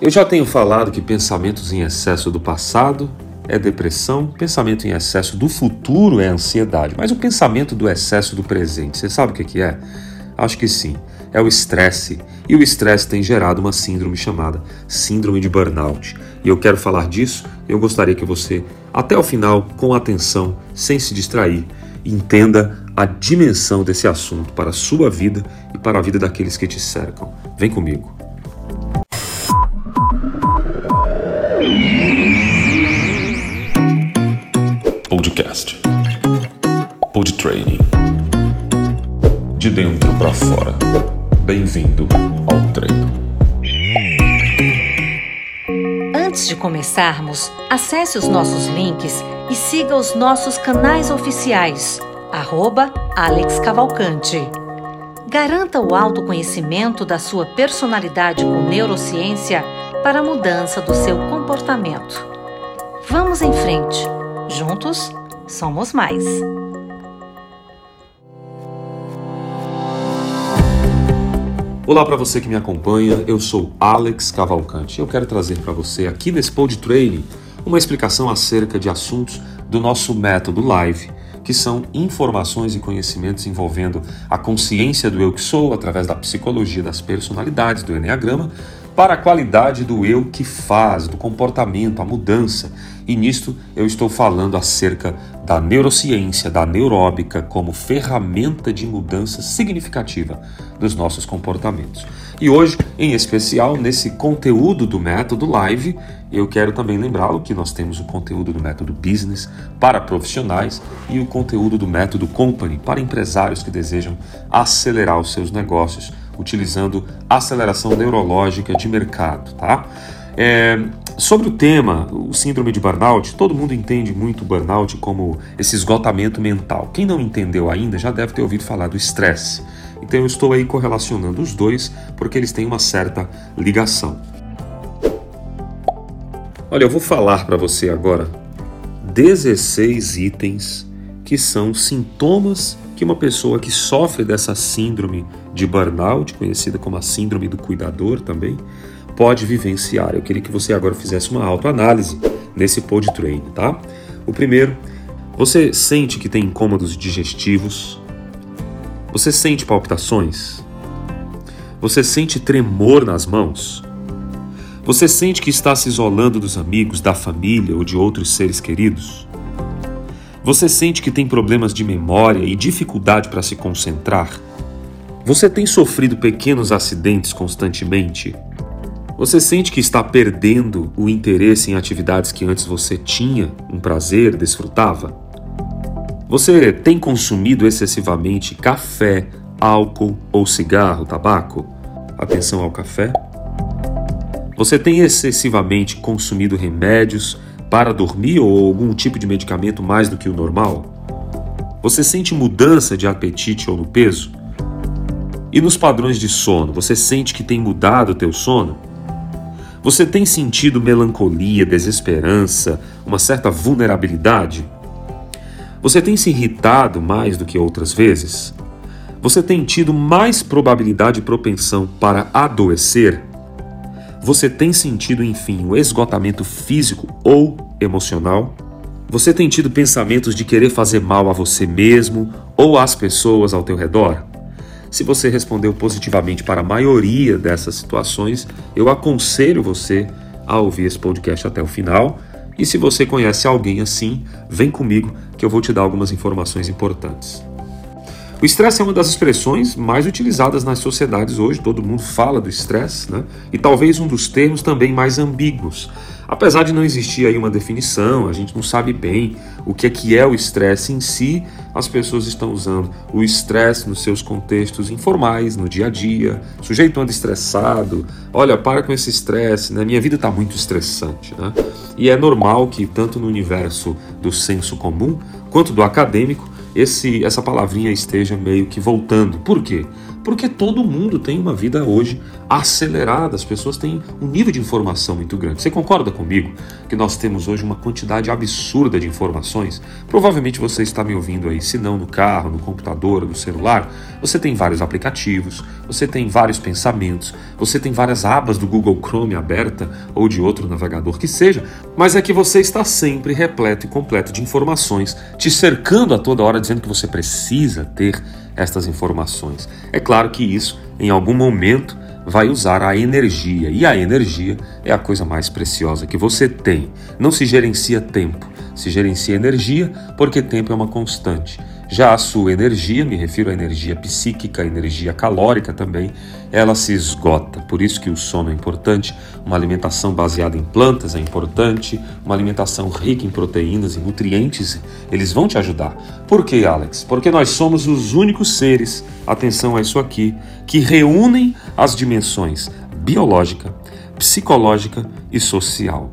Eu já tenho falado que pensamentos em excesso do passado é depressão, pensamento em excesso do futuro é ansiedade, mas o pensamento do excesso do presente, você sabe o que é? Acho que sim, é o estresse. E o estresse tem gerado uma síndrome chamada síndrome de burnout. E eu quero falar disso, eu gostaria que você, até o final, com atenção, sem se distrair, entenda a dimensão desse assunto para a sua vida e para a vida daqueles que te cercam. Vem comigo. Podcast. Pod Training. De dentro para fora. Bem-vindo ao treino. Antes de começarmos, acesse os nossos links e siga os nossos canais oficiais. Arroba Alex Cavalcante. Garanta o autoconhecimento da sua personalidade com neurociência para a mudança do seu comportamento. Vamos em frente. Juntos, somos mais. Olá para você que me acompanha, eu sou Alex Cavalcante. Eu quero trazer para você aqui nesse Pod Training uma explicação acerca de assuntos do nosso método Live, que são informações e conhecimentos envolvendo a consciência do eu que sou através da psicologia das personalidades do Enneagrama para a qualidade do eu que faz, do comportamento, a mudança. E nisto eu estou falando acerca da neurociência, da neuróbica como ferramenta de mudança significativa dos nossos comportamentos. E hoje, em especial, nesse conteúdo do método Live, eu quero também lembrá-lo que nós temos o conteúdo do método Business para profissionais e o conteúdo do método Company para empresários que desejam acelerar os seus negócios utilizando aceleração neurológica de mercado, tá? É, sobre o tema, o síndrome de burnout, todo mundo entende muito burnout como esse esgotamento mental. Quem não entendeu ainda já deve ter ouvido falar do estresse. Então eu estou aí correlacionando os dois porque eles têm uma certa ligação. Olha, eu vou falar para você agora 16 itens que são sintomas que uma pessoa que sofre dessa síndrome de burnout, conhecida como a síndrome do cuidador também, pode vivenciar. Eu queria que você agora fizesse uma autoanálise nesse pod train, tá? O primeiro, você sente que tem incômodos digestivos? Você sente palpitações? Você sente tremor nas mãos? Você sente que está se isolando dos amigos, da família ou de outros seres queridos? Você sente que tem problemas de memória e dificuldade para se concentrar? Você tem sofrido pequenos acidentes constantemente? Você sente que está perdendo o interesse em atividades que antes você tinha um prazer, desfrutava? Você tem consumido excessivamente café, álcool ou cigarro, tabaco? Atenção ao café. Você tem excessivamente consumido remédios para dormir ou algum tipo de medicamento mais do que o normal? Você sente mudança de apetite ou no peso? E nos padrões de sono, você sente que tem mudado o teu sono? Você tem sentido melancolia, desesperança, uma certa vulnerabilidade? Você tem se irritado mais do que outras vezes? Você tem tido mais probabilidade e propensão para adoecer? Você tem sentido, enfim, o esgotamento físico ou emocional? Você tem tido pensamentos de querer fazer mal a você mesmo ou às pessoas ao teu redor? Se você respondeu positivamente para a maioria dessas situações, eu aconselho você a ouvir esse podcast até o final. E se você conhece alguém assim, vem comigo que eu vou te dar algumas informações importantes. O estresse é uma das expressões mais utilizadas nas sociedades hoje, todo mundo fala do estresse, né? E talvez um dos termos também mais ambíguos. Apesar de não existir aí uma definição, a gente não sabe bem o que é que é o estresse em si, as pessoas estão usando o estresse nos seus contextos informais, no dia a dia, sujeito anda estressado, olha, para com esse estresse, né? Minha vida está muito estressante, né? E é normal que tanto no universo do senso comum quanto do acadêmico esse, essa palavrinha esteja meio que voltando. Por quê? Porque todo mundo tem uma vida hoje acelerada, as pessoas têm um nível de informação muito grande. Você concorda comigo que nós temos hoje uma quantidade absurda de informações? Provavelmente você está me ouvindo aí, se não no carro, no computador, no celular. Você tem vários aplicativos, você tem vários pensamentos, você tem várias abas do Google Chrome aberta ou de outro navegador que seja, mas é que você está sempre repleto e completo de informações, te cercando a toda hora dizendo que você precisa ter estas informações. É claro que isso, em algum momento, vai usar a energia, e a energia é a coisa mais preciosa que você tem. Não se gerencia tempo, se gerencia energia, porque tempo é uma constante. Já a sua energia, me refiro à energia psíquica, energia calórica também, ela se esgota. Por isso que o sono é importante, uma alimentação baseada em plantas é importante, uma alimentação rica em proteínas e nutrientes, eles vão te ajudar. Por quê, Alex? Porque nós somos os únicos seres, atenção a isso aqui, que reúnem as dimensões biológica, psicológica e social.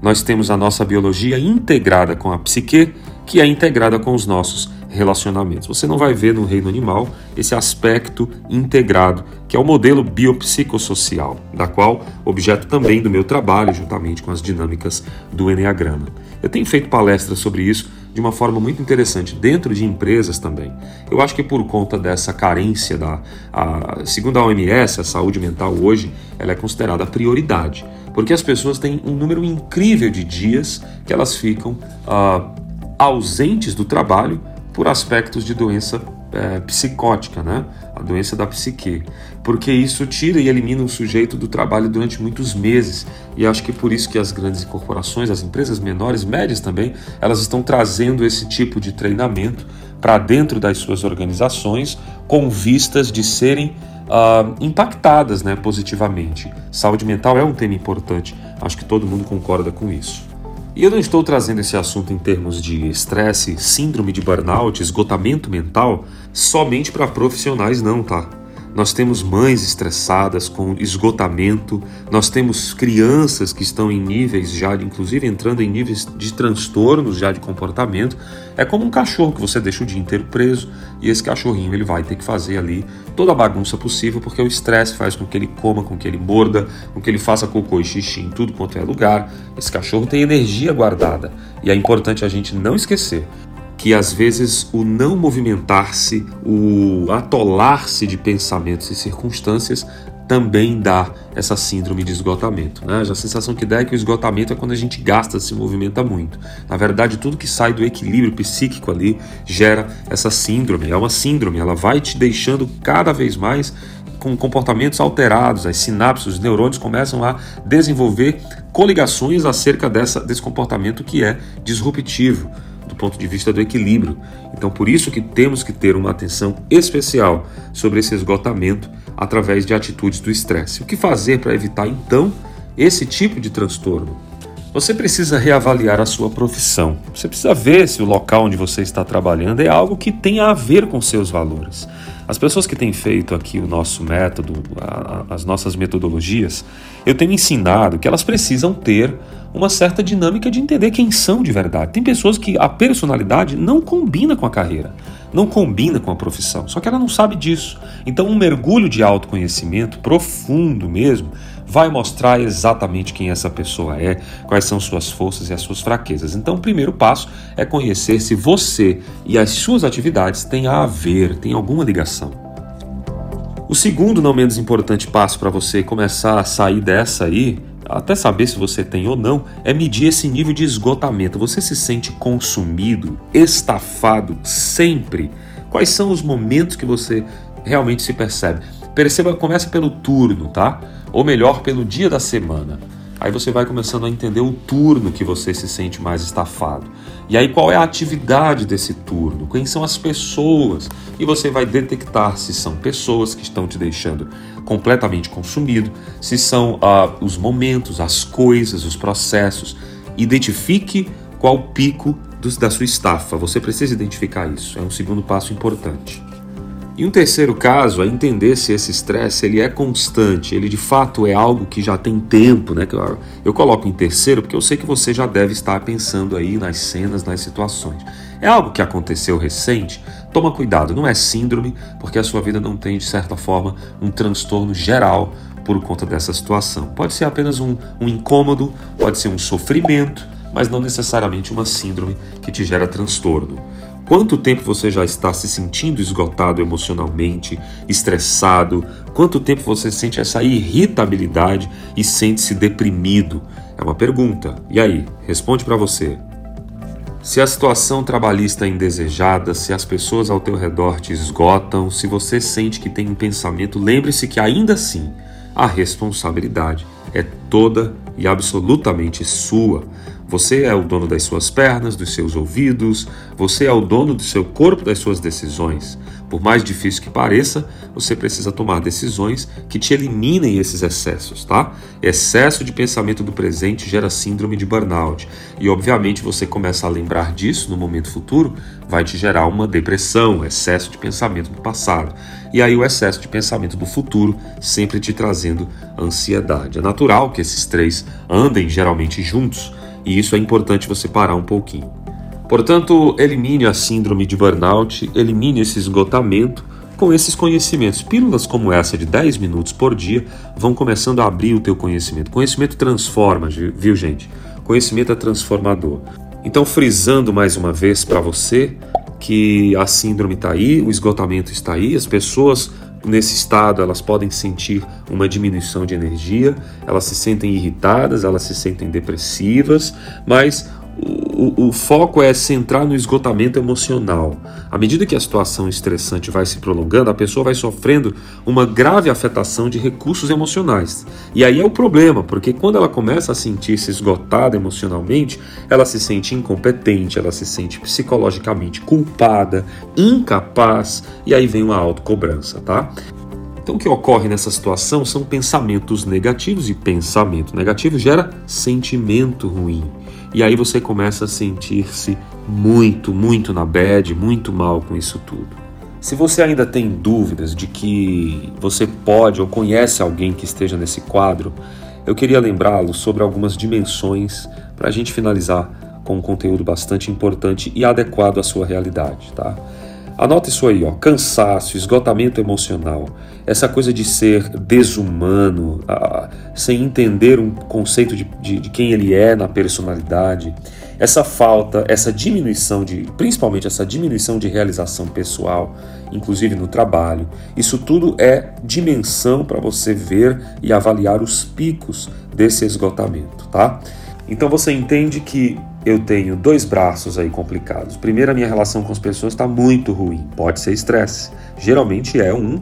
Nós temos a nossa biologia integrada com a psique, que é integrada com os nossos relacionamentos. Você não vai ver no reino animal esse aspecto integrado, que é o modelo biopsicossocial, da qual objeto também do meu trabalho, juntamente com as dinâmicas do Enneagrama. Eu tenho feito palestras sobre isso de uma forma muito interessante dentro de empresas também. Eu acho que por conta dessa carência da, a, segundo a OMS, a saúde mental hoje, ela é considerada prioridade, porque as pessoas têm um número incrível de dias que elas ficam ah, ausentes do trabalho por aspectos de doença é, psicótica, né? a doença da psique, porque isso tira e elimina o sujeito do trabalho durante muitos meses. E acho que por isso que as grandes corporações, as empresas menores, médias também, elas estão trazendo esse tipo de treinamento para dentro das suas organizações, com vistas de serem uh, impactadas né, positivamente. Saúde mental é um tema importante, acho que todo mundo concorda com isso. E eu não estou trazendo esse assunto em termos de estresse, síndrome de burnout, esgotamento mental, somente para profissionais, não, tá? Nós temos mães estressadas com esgotamento, nós temos crianças que estão em níveis já, inclusive entrando em níveis de transtornos já de comportamento. É como um cachorro que você deixa o dia inteiro preso e esse cachorrinho ele vai ter que fazer ali toda a bagunça possível porque o estresse faz com que ele coma, com que ele morda, com que ele faça cocô e xixi em tudo quanto é lugar. Esse cachorro tem energia guardada e é importante a gente não esquecer que às vezes o não movimentar-se, o atolar-se de pensamentos e circunstâncias também dá essa síndrome de esgotamento. Né? A sensação que dá é que o esgotamento é quando a gente gasta, se movimenta muito. Na verdade, tudo que sai do equilíbrio psíquico ali gera essa síndrome. É uma síndrome, ela vai te deixando cada vez mais com comportamentos alterados, as sinapses, os neurônios começam a desenvolver coligações acerca dessa, desse comportamento que é disruptivo do ponto de vista do equilíbrio. Então, por isso que temos que ter uma atenção especial sobre esse esgotamento através de atitudes do estresse. O que fazer para evitar então esse tipo de transtorno? Você precisa reavaliar a sua profissão. Você precisa ver se o local onde você está trabalhando é algo que tenha a ver com seus valores. As pessoas que têm feito aqui o nosso método, as nossas metodologias, eu tenho ensinado que elas precisam ter uma certa dinâmica de entender quem são de verdade. Tem pessoas que a personalidade não combina com a carreira, não combina com a profissão, só que ela não sabe disso. Então, um mergulho de autoconhecimento profundo mesmo vai mostrar exatamente quem essa pessoa é, quais são suas forças e as suas fraquezas. Então, o primeiro passo é conhecer se você e as suas atividades têm a ver, têm alguma ligação. O segundo, não menos importante passo para você começar a sair dessa aí, até saber se você tem ou não, é medir esse nível de esgotamento. Você se sente consumido, estafado sempre? Quais são os momentos que você realmente se percebe? Perceba, começa pelo turno, tá? Ou melhor, pelo dia da semana. Aí você vai começando a entender o turno que você se sente mais estafado. E aí qual é a atividade desse turno? Quem são as pessoas? E você vai detectar se são pessoas que estão te deixando completamente consumido, se são uh, os momentos, as coisas, os processos. Identifique qual o pico do, da sua estafa. Você precisa identificar isso. É um segundo passo importante. E um terceiro caso é entender se esse estresse ele é constante, ele de fato é algo que já tem tempo, né? Eu, coloco em terceiro porque eu sei que você já deve estar pensando aí nas cenas, nas situações. É algo que aconteceu recente? toma cuidado, não é síndrome, porque a sua vida não tem, de certa forma, um transtorno geral por conta dessa situação. Pode ser apenas um, um incômodo, pode ser um sofrimento, mas não necessariamente uma síndrome que te gera transtorno. Quanto tempo você já está se sentindo esgotado emocionalmente, estressado? Quanto tempo você sente essa irritabilidade e sente-se deprimido? É uma pergunta. E aí, responde para você. Se a situação trabalhista é indesejada, se as pessoas ao teu redor te esgotam, se você sente que tem um pensamento, lembre-se que ainda assim a responsabilidade é toda e absolutamente sua. Você é o dono das suas pernas, dos seus ouvidos, você é o dono do seu corpo, das suas decisões. Por mais difícil que pareça, você precisa tomar decisões que te eliminem esses excessos, tá? Excesso de pensamento do presente gera síndrome de burnout. E obviamente você começa a lembrar disso no momento futuro, vai te gerar uma depressão, excesso de pensamento do passado. E aí o excesso de pensamento do futuro sempre te trazendo ansiedade. É natural que esses três andem geralmente juntos, e isso é importante você parar um pouquinho. Portanto, elimine a síndrome de burnout, elimine esse esgotamento com esses conhecimentos. Pílulas como essa de 10 minutos por dia vão começando a abrir o teu conhecimento. Conhecimento transforma, viu gente? Conhecimento é transformador. Então, frisando mais uma vez para você que a síndrome está aí, o esgotamento está aí, as pessoas nesse estado elas podem sentir uma diminuição de energia, elas se sentem irritadas, elas se sentem depressivas, mas o, o, foco é centrar no esgotamento emocional. À medida que a situação estressante vai se prolongando, a pessoa vai sofrendo uma grave afetação de recursos emocionais. E aí é o problema, porque quando ela começa a sentir-se esgotada emocionalmente, ela se sente incompetente, ela se sente psicologicamente culpada, incapaz, e aí vem uma autocobrança, tá? Então, o que ocorre nessa situação são pensamentos negativos, e pensamento negativo gera sentimento ruim. E aí você começa a sentir-se muito, muito na bad, muito mal com isso tudo. Se você ainda tem dúvidas de que você pode ou conhece alguém que esteja nesse quadro, eu queria lembrá-lo sobre algumas dimensões para a gente finalizar com um conteúdo bastante importante e adequado à sua realidade, tá? Anota isso aí, ó, cansaço, esgotamento emocional, essa coisa de ser desumano, sem entender um conceito de, de, de, quem ele é na personalidade, essa falta, essa diminuição de, principalmente essa diminuição de realização pessoal, inclusive no trabalho, isso tudo é dimensão para você ver e avaliar os picos desse esgotamento, tá? Então você entende que eu tenho dois braços aí complicados. Primeiro, a minha relação com as pessoas está muito ruim. Pode ser estresse. Geralmente é um,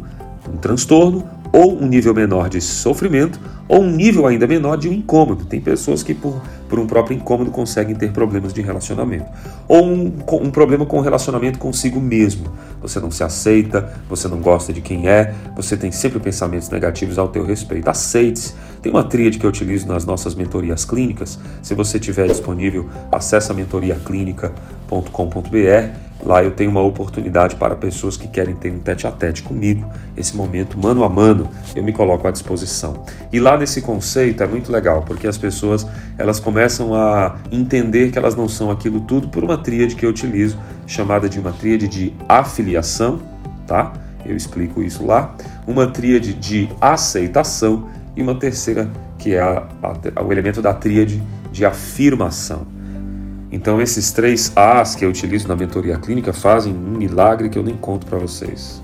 um transtorno ou um nível menor de sofrimento ou um nível ainda menor de um incômodo. Tem pessoas que, por, por um próprio incômodo, conseguem ter problemas de relacionamento. Ou um, um problema com o relacionamento consigo mesmo. Você não se aceita, você não gosta de quem é, você tem sempre pensamentos negativos ao teu respeito. Aceite-se. Tem uma tríade que eu utilizo nas nossas mentorias clínicas. Se você tiver disponível, acesse mentoriaclínica.com.br Lá eu tenho uma oportunidade para pessoas que querem ter um tete a tete comigo, esse momento mano a mano, eu me coloco à disposição. E lá nesse conceito é muito legal, porque as pessoas elas começam a entender que elas não são aquilo tudo por uma tríade que eu utilizo, chamada de uma tríade de afiliação, tá? Eu explico isso lá. Uma tríade de aceitação e uma terceira que é a, a, o elemento da tríade de afirmação. Então esses três As que eu utilizo na mentoria clínica fazem um milagre que eu nem conto para vocês.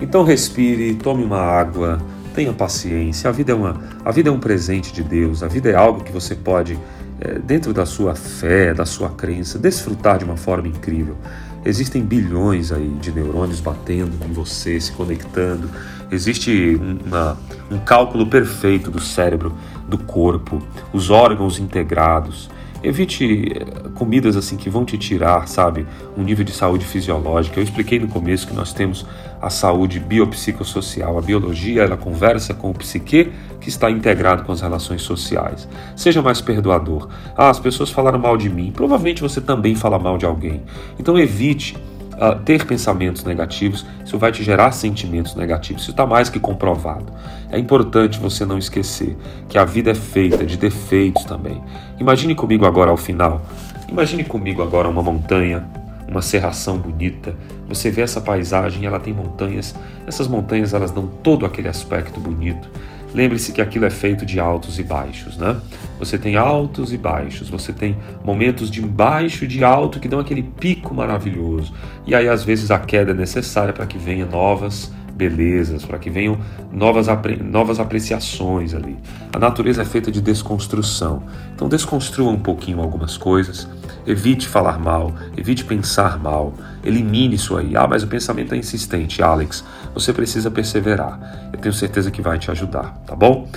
Então respire, tome uma água, tenha paciência. A vida é uma, a vida é um presente de Deus. A vida é algo que você pode, é, dentro da sua fé, da sua crença, desfrutar de uma forma incrível. Existem bilhões aí de neurônios batendo em você, se conectando. Existe uma, um cálculo perfeito do cérebro, do corpo, os órgãos integrados. Evite eh, comidas assim que vão te tirar, sabe, um nível de saúde fisiológica. Eu expliquei no começo que nós temos a saúde biopsicossocial. A biologia, ela conversa com o psique que está integrado com as relações sociais. Seja mais perdoador. Ah, as pessoas falaram mal de mim. Provavelmente você também fala mal de alguém. Então evite uh, ter pensamentos negativos, isso vai te gerar sentimentos negativos. Isso está mais que comprovado. É importante você não esquecer que a vida é feita de defeitos também. Imagine comigo agora ao final. Imagine comigo agora uma montanha, uma serração bonita, você vê essa paisagem, ela tem montanhas, essas montanhas elas dão todo aquele aspecto bonito. Lembre-se que aquilo é feito de altos e baixos, né? Você tem altos e baixos, você tem momentos de baixo e de alto que dão aquele pico maravilhoso. E aí às vezes a queda é necessária para que venha novas belezas, para que venham novas, novas apreciações ali. A natureza é feita de desconstrução. Então desconstrua um pouquinho algumas coisas, evite falar mal, evite pensar mal, elimine isso aí. Ah, mas o pensamento é insistente, Alex. Você precisa perseverar. Eu tenho certeza que vai te ajudar, tá bom?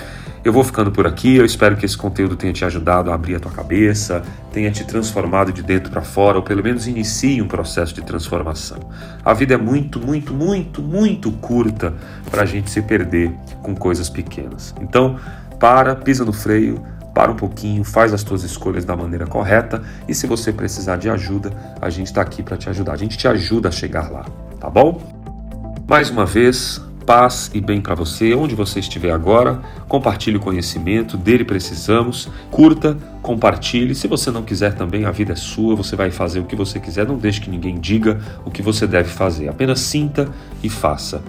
Eu vou ficando por aqui. Eu espero que esse conteúdo tenha te ajudado a abrir a tua cabeça, tenha te transformado de dentro para fora, ou pelo menos inicie um processo de transformação. A vida é muito, muito, muito, muito curta para a gente se perder com coisas pequenas. Então, para, pisa no freio, para um pouquinho, faz as tuas escolhas da maneira correta e se você precisar de ajuda, a gente está aqui para te ajudar. A gente te ajuda a chegar lá, tá bom? Mais uma vez, paz e bem para você, onde você estiver agora. Compartilhe o conhecimento, dele precisamos. Curta, compartilhe. Se você não quiser também, a vida é sua, você vai fazer o que você quiser. Não deixe que ninguém diga o que você deve fazer. Apenas sinta e faça.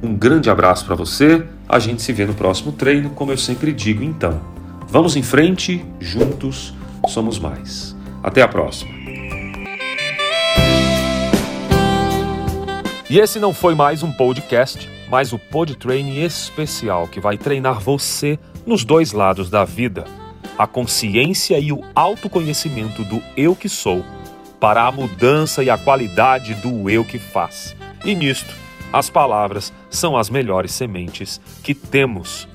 Um grande abraço para você. A gente se vê no próximo treino, como eu sempre digo. Então, vamos em frente, juntos somos mais. Até a próxima. E esse não foi mais um podcast mas o Pod especial que vai treinar você nos dois lados da vida, a consciência e o autoconhecimento do eu que sou, para a mudança e a qualidade do eu que faz. E nisto, as palavras são as melhores sementes que temos.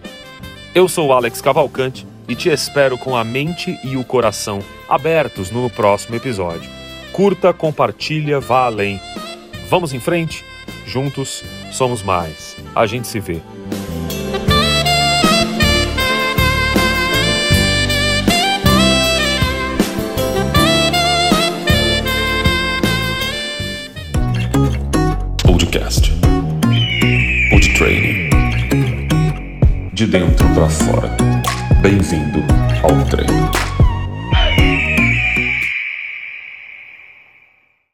Eu sou Alex Cavalcante e te espero com a mente e o coração abertos no próximo episódio. Curta, compartilha, vá além. Vamos em frente? Juntos somos mais. A gente se vê. Podcast. Pod Training. De dentro para fora. Bem-vindo ao treino.